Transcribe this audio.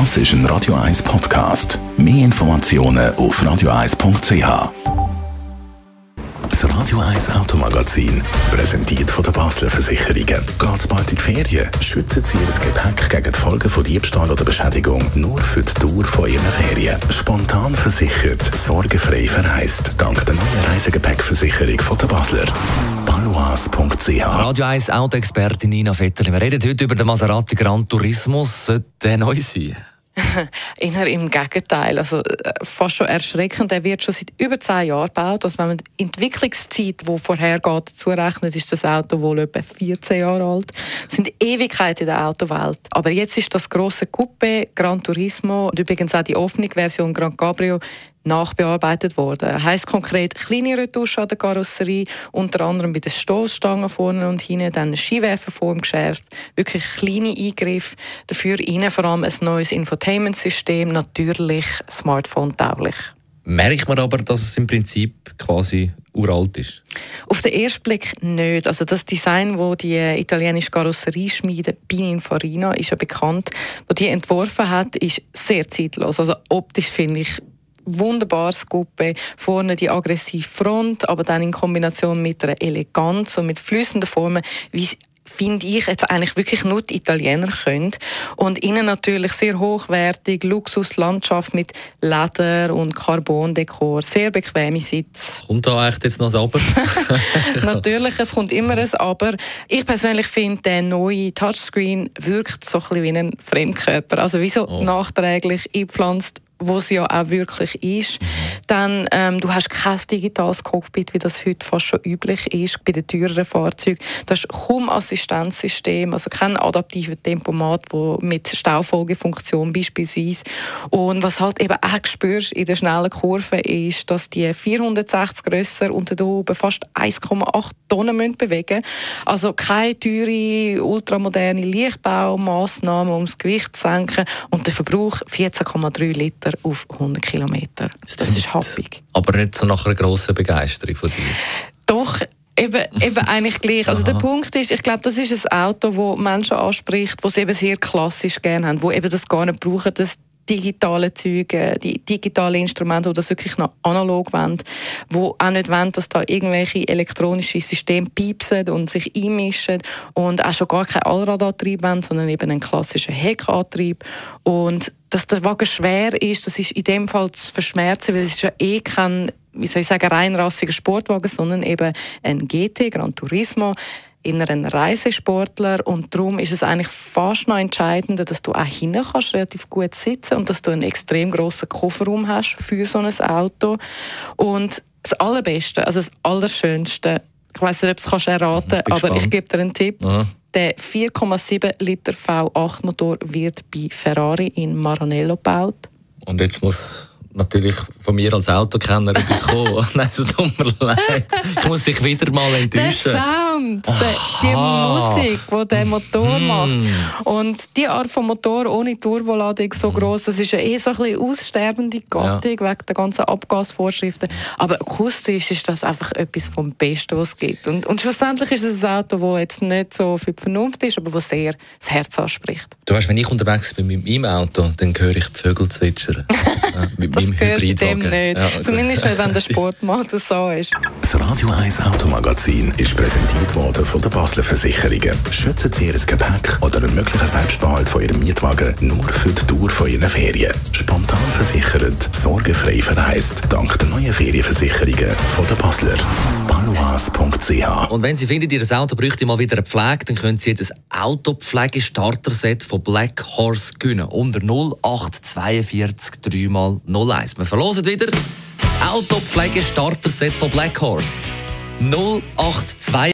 Das ist ein Radio 1 Podcast. Mehr Informationen auf radio1.ch. Das Radio 1 Automagazin, präsentiert von der Basler Versicherungen. Geht's bald in die Ferien? Schützen Sie Ihr Gepäck gegen die Folgen von Diebstahl oder Beschädigung nur für die Dauer von Ihren Ferien. Spontan versichert, sorgenfrei verreist. Dank der neuen Reisegepäckversicherung von der Basler. balois.ch Radio 1 Autoexpertin Nina Vetterli. Wir reden heute über den Maserati Gran Turismo. Sollte der neu sein? Eher im Gegenteil. Also, äh, fast schon erschreckend. Er wird schon seit über zehn Jahren gebaut. Also, wenn man die Entwicklungszeit, die vorhergeht, zurechnet, ist das Auto wohl etwa 14 Jahre alt. Das sind Ewigkeiten in der Autowelt. Aber jetzt ist das große Coupé Gran Turismo und übrigens auch die offene Version Gran Cabrio nachbearbeitet worden. Heißt konkret kleine Retusche an der Karosserie, unter anderem bei den Stoßstangen vorne und hinten, dann Skiwerferform geschärft, wirklich kleine Eingriffe, dafür innen vor allem ein neues Infotainment-System, natürlich Smartphone-tauglich. Merkt man aber, dass es im Prinzip quasi uralt ist? Auf den ersten Blick nicht. Also das Design, wo die italienische Karosserieschmiede Pininfarina ist ja bekannt, wo die entworfen hat, ist sehr zeitlos. Also optisch finde ich wunderbares Coupé. Vorne die aggressive Front, aber dann in Kombination mit einer Eleganz und mit flüssenden Formen, wie finde ich jetzt eigentlich wirklich nur die Italiener können. Und innen natürlich sehr hochwertig, Luxuslandschaft mit Leder und Carbondekor, sehr bequeme Sitz. Kommt da echt jetzt noch ein Aber? natürlich, es kommt immer ein Aber. Ich persönlich finde, der neue Touchscreen wirkt so ein bisschen wie ein Fremdkörper. Also wie so oh. nachträglich eingepflanzt wo es ja auch wirklich ist. Dann, ähm, du hast kein digitales Cockpit, wie das heute fast schon üblich ist bei den teureren Fahrzeugen. Du hast kaum Assistenzsystem, also kein adaptiver Tempomat, wo mit Staufolgefunktion beispielsweise. Und was halt eben auch spürst in der schnellen Kurve ist, dass die 460 grösser unter der oben fast 1,8 Tonnen müssen bewegen Also keine teure, ultramoderne Lichtbaumaßnahmen, um das Gewicht zu senken und der Verbrauch 14,3 Liter auf 100 Kilometer. Das ist happig. Aber nicht so nach einer grossen Begeisterung von dir? Doch, Eben, eben eigentlich gleich. Also der Punkt ist, ich glaube, das ist ein Auto, das Menschen anspricht, die es eben sehr klassisch gerne haben, die eben das gar nicht brauchen, das digitale Züge, die digitalen Instrumente, die das wirklich noch analog wollen, wo auch nicht wollen, dass da irgendwelche elektronischen Systeme piepsen und sich einmischen und auch schon gar keinen Allradantrieb wollen, sondern eben einen klassischen Heckantrieb und dass der Wagen schwer ist, das ist in dem Fall zu verschmerzen, weil es ist ja eh kein, wie soll ich sagen, reinrassiger Sportwagen, sondern eben ein GT, Gran Turismo, in einem Reisesportler und darum ist es eigentlich fast noch entscheidender, dass du auch hinten kannst relativ gut sitzen und dass du einen extrem großen Kofferraum hast für so ein Auto und das Allerbeste, also das Allerschönste, ich weiß nicht, ob du es erraten kannst, aber ich gebe dir einen Tipp. Aha. Der 4,7 Liter V8 Motor wird bei Ferrari in Maranello gebaut. Und jetzt muss natürlich von mir als Autokenner etwas kommen. Nein, es tut mir leid. Ich muss dich wieder mal enttäuschen. Sound, die, die Musik, die der Motor mm. macht. Und die Art von Motor ohne Turboladung so mm. groß, das ist ja eh so ein bisschen aussterbende Gattung ja. wegen der ganzen Abgasvorschriften. Aber akustisch ist das einfach etwas vom Besten, was es gibt. Und, und schlussendlich ist es ein Auto, das jetzt nicht so für die Vernunft ist, aber das sehr das Herz anspricht. Du weißt, wenn ich unterwegs bin mit meinem Auto, dann höre ich die Vögel zwitschern. ja, das hörst du dem nicht. Ja. Zumindest nicht, wenn der Sportmotor so ist. Das Radio 1 Automagazin ist präsentiert worden von der Basler Versicherungen. Schützen Sie Ihr Gepäck oder einen möglichen Selbstbehalt von Ihrem Mietwagen nur für die Dauer von Ihren Ferien. Spontan versichert, sorgenfrei verreist. Dank der neuen Ferienversicherungen von der Basler. Balois.ch Und wenn Sie finden, Ihr Auto bräuchte mal wieder eine Pflege, dann können Sie das Autopflege-Starter-Set von Black Horse gewinnen. Unter 0842 3 mal 01. Wir verlosen wieder das Autopflege-Starter-Set von Black Horse. 082.